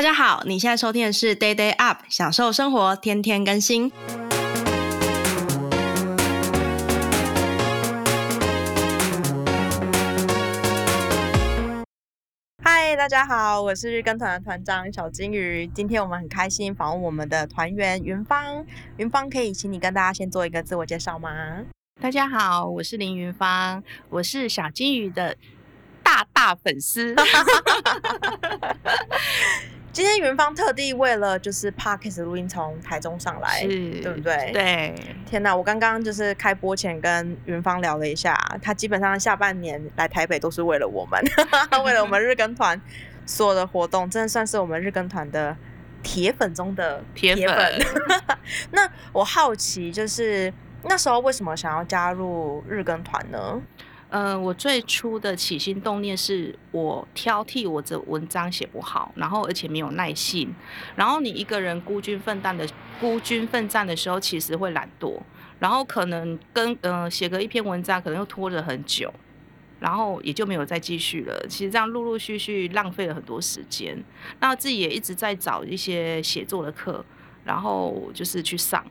大家好，你现在收听的是 Day Day Up，享受生活，天天更新。嗨，大家好，我是日更团的团长小金鱼。今天我们很开心访问我们的团员云芳。云芳，可以请你跟大家先做一个自我介绍吗？大家好，我是林云芳，我是小金鱼的大大粉丝。今天元芳特地为了就是 Podcast 录音从台中上来，对不对？对。天哪，我刚刚就是开播前跟元芳聊了一下，他基本上下半年来台北都是为了我们，为了我们日更团所有的活动，真的算是我们日更团的铁粉中的铁粉。铁 粉那我好奇，就是那时候为什么想要加入日更团呢？呃，我最初的起心动念是我挑剔我的文章写不好，然后而且没有耐性，然后你一个人孤军奋战的孤军奋战的时候，其实会懒惰，然后可能跟呃写个一篇文章，可能又拖了很久，然后也就没有再继续了。其实这样陆陆续续浪费了很多时间，那自己也一直在找一些写作的课，然后就是去上。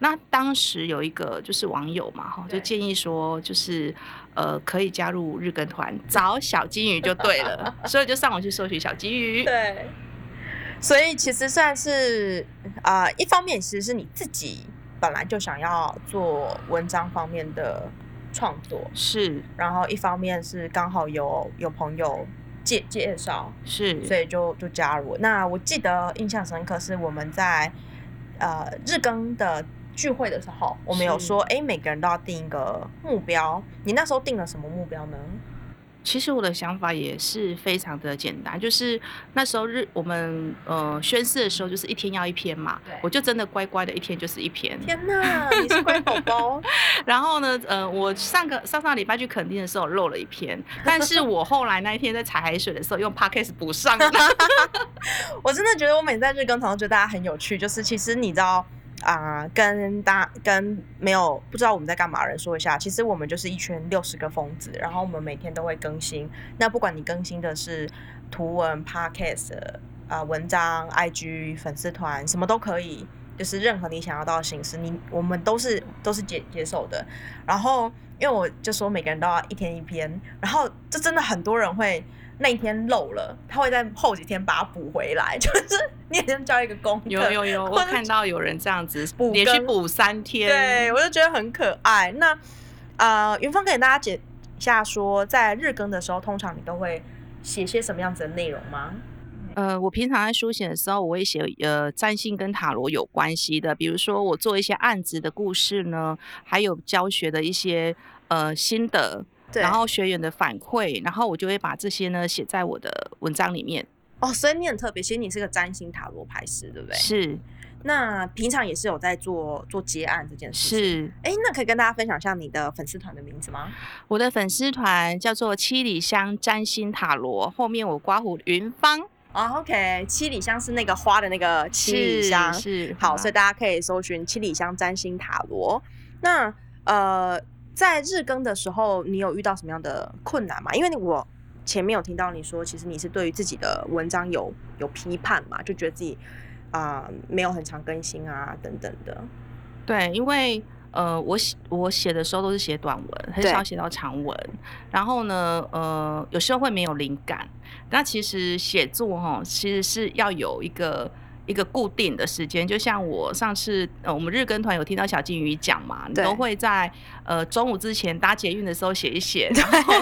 那当时有一个就是网友嘛，哈，就建议说，就是呃，可以加入日更团，找小金鱼就对了，所以就上网去搜寻小金鱼。对，所以其实算是啊、呃，一方面其实是你自己本来就想要做文章方面的创作，是，然后一方面是刚好有有朋友介介绍，是，所以就就加入。那我记得印象深刻是我们在呃日更的。聚会的时候，我们有说，哎，每个人都要定一个目标。你那时候定了什么目标呢？其实我的想法也是非常的简单，就是那时候日我们呃宣誓的时候，就是一天要一篇嘛。对。我就真的乖乖的一天就是一篇。天哪，你是乖宝宝。然后呢，呃，我上个上上礼拜去垦丁的时候漏了一篇，但是我后来那一天在踩海水的时候用 Podcast 补上了。我真的觉得我每次在日更团，觉得大家很有趣，就是其实你知道。啊、跟大跟没有不知道我们在干嘛的人说一下，其实我们就是一圈六十个疯子，然后我们每天都会更新。那不管你更新的是图文、Podcast 啊、文章、IG 粉丝团，什么都可以，就是任何你想要到的形式，你我们都是都是接接受的。然后因为我就说每个人都要一天一篇，然后这真的很多人会。那一天漏了，他会在后几天把它补回来，就是你也像交一个功课。有有有，我看到有人这样子补，连续补三天，对，我就觉得很可爱。那呃，云峰可以大家解一下说，在日更的时候，通常你都会写些什么样子的内容吗？呃，我平常在书写的时候，我会写呃占星跟塔罗有关系的，比如说我做一些案子的故事呢，还有教学的一些呃心得。然后学员的反馈，然后我就会把这些呢写在我的文章里面。哦，所以你很特别，其实你是个占星塔罗牌师，对不对？是。那平常也是有在做做接案这件事情。是。哎，那可以跟大家分享一下你的粉丝团的名字吗？我的粉丝团叫做七里香占星塔罗，后面我刮胡云芳。哦，OK，七里香是那个花的那个七里香。是。是好，所以大家可以搜寻七里香占星塔罗。那呃。在日更的时候，你有遇到什么样的困难吗？因为我前面有听到你说，其实你是对于自己的文章有有批判嘛，就觉得自己啊、呃、没有很常更新啊等等的。对，因为呃我写我写的时候都是写短文，很少写到长文。然后呢，呃有时候会没有灵感。那其实写作哈，其实是要有一个。一个固定的时间，就像我上次呃，我们日更团有听到小金鱼讲嘛，你都会在呃中午之前搭捷运的时候写一写，然后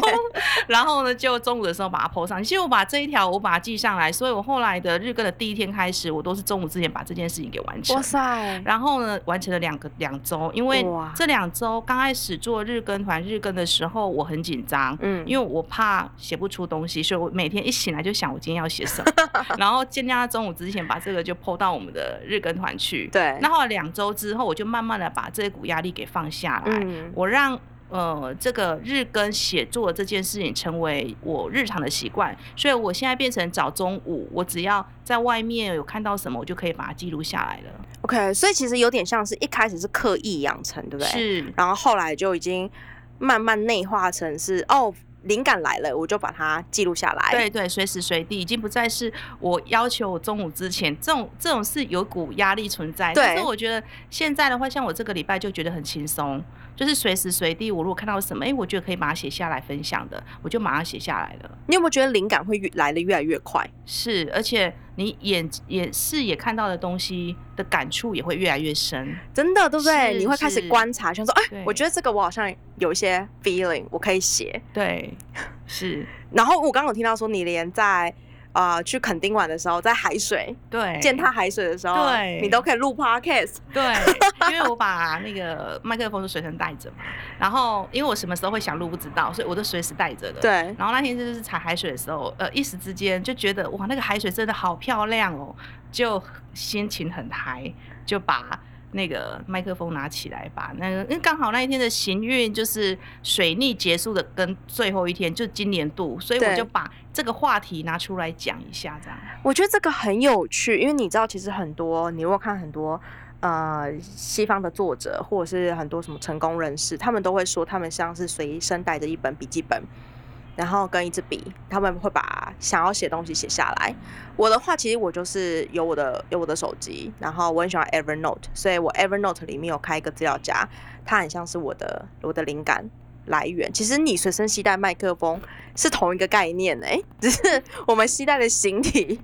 然后呢就中午的时候把它 po 上。其实我把这一条我把它记上来，所以我后来的日更的第一天开始，我都是中午之前把这件事情给完成。哇塞！然后呢，完成了两个两周，因为这两周刚开始做日更团日更的时候，我很紧张，嗯，因为我怕写不出东西，所以我每天一醒来就想我今天要写什么，然后尽量在中午之前把这个就。就 po 到我们的日更团去。对，那后来两周之后，我就慢慢的把这股压力给放下来。嗯、我让呃这个日更写作这件事情成为我日常的习惯，所以我现在变成早中午，我只要在外面有看到什么，我就可以把它记录下来了。OK，所以其实有点像是一开始是刻意养成，对不对？是。然后后来就已经慢慢内化成是哦。灵感来了，我就把它记录下来。对对，随时随地，已经不再是我要求我中午之前这种这种是有股压力存在。对。但是我觉得现在的话，像我这个礼拜就觉得很轻松，就是随时随地，我如果看到什么，哎，我觉得可以把它写下来分享的，我就马上写下来了。你有没有觉得灵感会越来的越来越快？是，而且你眼眼视野看到的东西的感触也会越来越深。真的，对不对？你会开始观察，想说，哎，我觉得这个我好像有一些 feeling，我可以写。对，是。然后我刚刚有听到说，你连在。啊、呃，去垦丁玩的时候，在海水对践踏海水的时候，对，你都可以录 podcast。对，因为我把那个麦克风是随身带着嘛。然后，因为我什么时候会想录不知道，所以我都随时带着的。对。然后那天就是踩海水的时候，呃，一时之间就觉得哇，那个海水真的好漂亮哦，就心情很嗨，就把。那个麦克风拿起来吧，那个因为刚好那一天的行运就是水逆结束的跟最后一天，就今年度，所以我就把这个话题拿出来讲一下，这样。我觉得这个很有趣，因为你知道，其实很多你如果看很多呃西方的作者，或者是很多什么成功人士，他们都会说，他们像是随身带着一本笔记本。然后跟一支笔，他们会把想要写东西写下来。我的话，其实我就是有我的有我的手机，然后我很喜欢 Evernote，所以我 Evernote 里面有开一个资料夹，它很像是我的我的灵感来源。其实你随身携带麦克风是同一个概念哎，只是我们携带的形体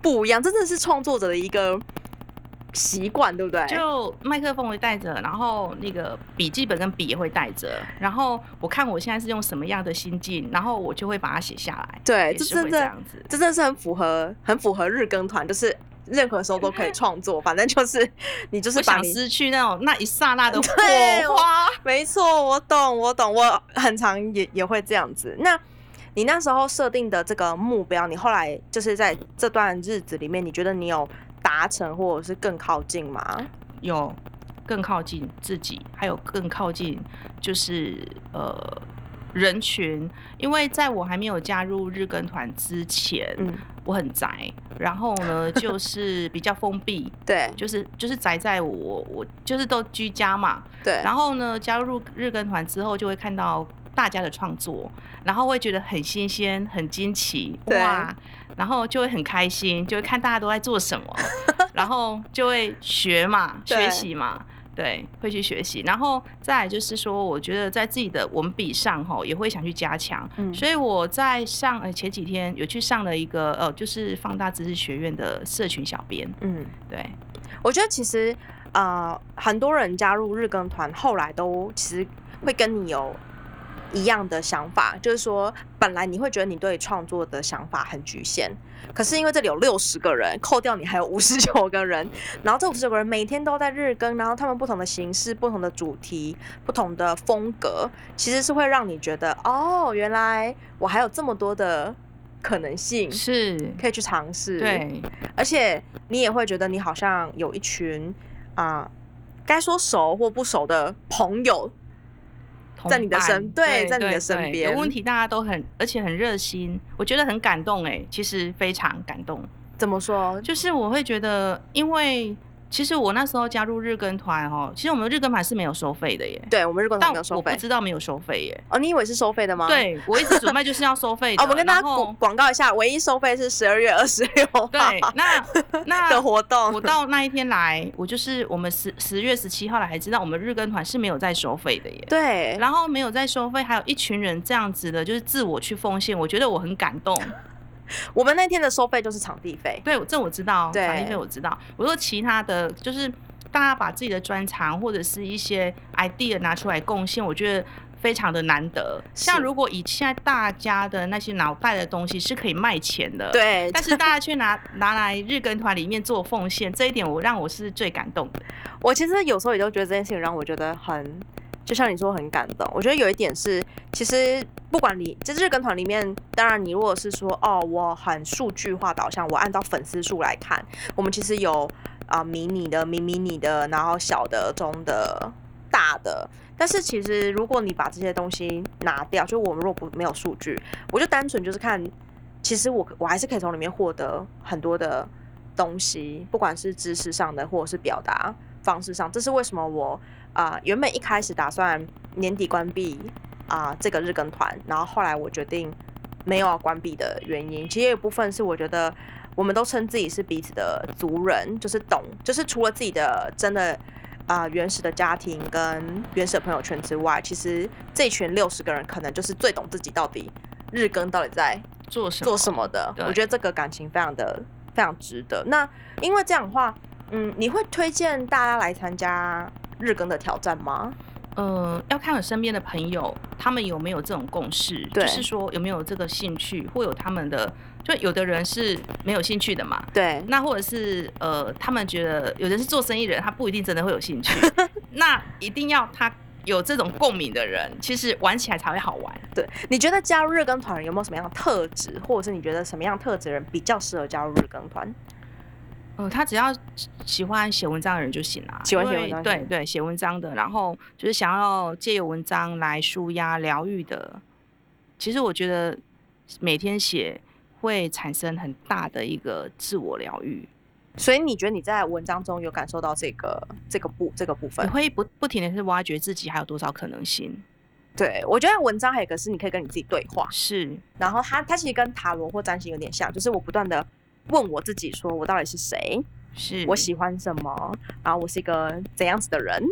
不一样，真的是创作者的一个。习惯对不对？就麦克风会带着，然后那个笔记本跟笔也会带着，然后我看我现在是用什么样的心境，然后我就会把它写下来。对，这真的这样子，这真的是很符合很符合日更团，就是任何时候都可以创作，反正就是 你就是把想失去那种那一刹那的 火花。没错，我懂，我懂，我很常也也会这样子。那你那时候设定的这个目标，你后来就是在这段日子里面，你觉得你有？达成或者是更靠近吗？有更靠近自己，还有更靠近就是呃人群。因为在我还没有加入日更团之前，嗯，我很宅，然后呢 就是比较封闭，对，就是就是宅在我我就是都居家嘛，对。然后呢加入日更团之后，就会看到大家的创作，然后会觉得很新鲜、很惊奇，哇！然后就会很开心，就会看大家都在做什么，然后就会学嘛，学习嘛，对，会去学习。然后再来就是说，我觉得在自己的文笔上吼，也会想去加强。嗯，所以我在上呃前几天有去上了一个呃，就是放大知识学院的社群小编。嗯，对，我觉得其实呃，很多人加入日更团，后来都其实会跟你有。一样的想法，就是说，本来你会觉得你对创作的想法很局限，可是因为这里有六十个人，扣掉你还有五十九个人，然后这五十九个人每天都在日更，然后他们不同的形式、不同的主题、不同的风格，其实是会让你觉得，哦，原来我还有这么多的可能性，是可以去尝试。对，而且你也会觉得你好像有一群啊、呃，该说熟或不熟的朋友。在你的身对，对，在你的身边，有问题大家都很，而且很热心，我觉得很感动哎，其实非常感动。怎么说？就是我会觉得，因为。其实我那时候加入日更团哦，其实我们日更团是没有收费的耶。对，我们日更团没有收费。我不知道没有收费耶。哦，你以为是收费的吗？对，我一直准备就是要收费 的。哦，我们跟大家广广告一下，唯一收费是十二月二十六号。对，那 那的活动，我到那一天来，我就是我们十十月十七号来，还知道我们日更团是没有在收费的耶。对，然后没有在收费，还有一群人这样子的，就是自我去奉献，我觉得我很感动。我们那天的收费就是场地费。对，这我知道，场地费我知道。我说其他的就是。大家把自己的专长或者是一些 idea 拿出来贡献，我觉得非常的难得。像如果以现在大家的那些脑袋的东西是可以卖钱的，对，但是大家却拿拿来日更团里面做奉献，这一点我让我是最感动的。我其实有时候也都觉得这件事情让我觉得很，就像你说很感动。我觉得有一点是，其实不管你在日跟团里面，当然你如果是说哦，我很数据化导向，我按照粉丝数来看，我们其实有。啊，迷你的、迷迷你的，然后小的、中的、大的。但是其实，如果你把这些东西拿掉，就我们若不没有数据，我就单纯就是看，其实我我还是可以从里面获得很多的东西，不管是知识上的，或者是表达方式上。这是为什么我啊、呃、原本一开始打算年底关闭啊、呃、这个日更团，然后后来我决定没有要关闭的原因，其实有一部分是我觉得我们都称自己是彼此的族人，就是懂，就是除了自己的真的啊、呃、原始的家庭跟原始的朋友圈之外，其实这群六十个人可能就是最懂自己到底日更到底在做什么做什么的。我觉得这个感情非常的非常值得。那因为这样的话。嗯，你会推荐大家来参加日更的挑战吗？呃，要看我身边的朋友，他们有没有这种共识，就是说有没有这个兴趣，或有他们的，就有的人是没有兴趣的嘛。对，那或者是呃，他们觉得有的是做生意人，他不一定真的会有兴趣。那一定要他有这种共鸣的人，其实玩起来才会好玩。对，你觉得加入日更团有没有什么样的特质，或者是你觉得什么样特质的人比较适合加入日更团？呃，他只要喜欢写文章的人就行了。喜欢写文章，对对，写文章的，然后就是想要借由文章来舒压疗愈的。其实我觉得每天写会产生很大的一个自我疗愈。所以你觉得你在文章中有感受到这个这个部这个部分？你会不不停的去挖掘自己还有多少可能性？对，我觉得文章还有一个是你可以跟你自己对话。是，然后它它其实跟塔罗或占星有点像，就是我不断的。问我自己说，我到底是谁？是我喜欢什么？然后我是一个怎样子的人？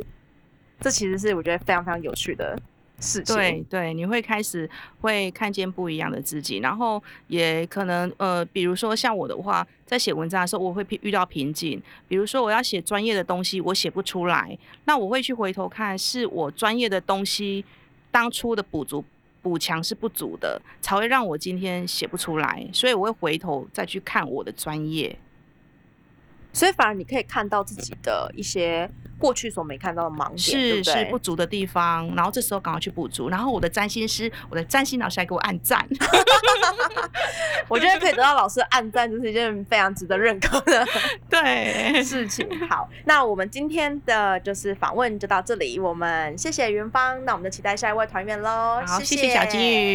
这其实是我觉得非常非常有趣的事情。对对，你会开始会看见不一样的自己，然后也可能呃，比如说像我的话，在写文章的时候，我会遇到瓶颈。比如说我要写专业的东西，我写不出来，那我会去回头看，是我专业的东西当初的补足。补强是不足的，才会让我今天写不出来，所以我会回头再去看我的专业，所以反而你可以看到自己的一些过去所没看到的盲点，是？是不足的地方，然后这时候赶快去补足，然后我的占星师，我的占星老师还给我按赞，我觉得可以得到老师按赞，就是一件非常值得认可的 对 事情。好，那我们今天的就是访问就到这里，我们谢谢云芳，那我们就期待下一位团员喽，好，谢谢，谢谢小金鱼。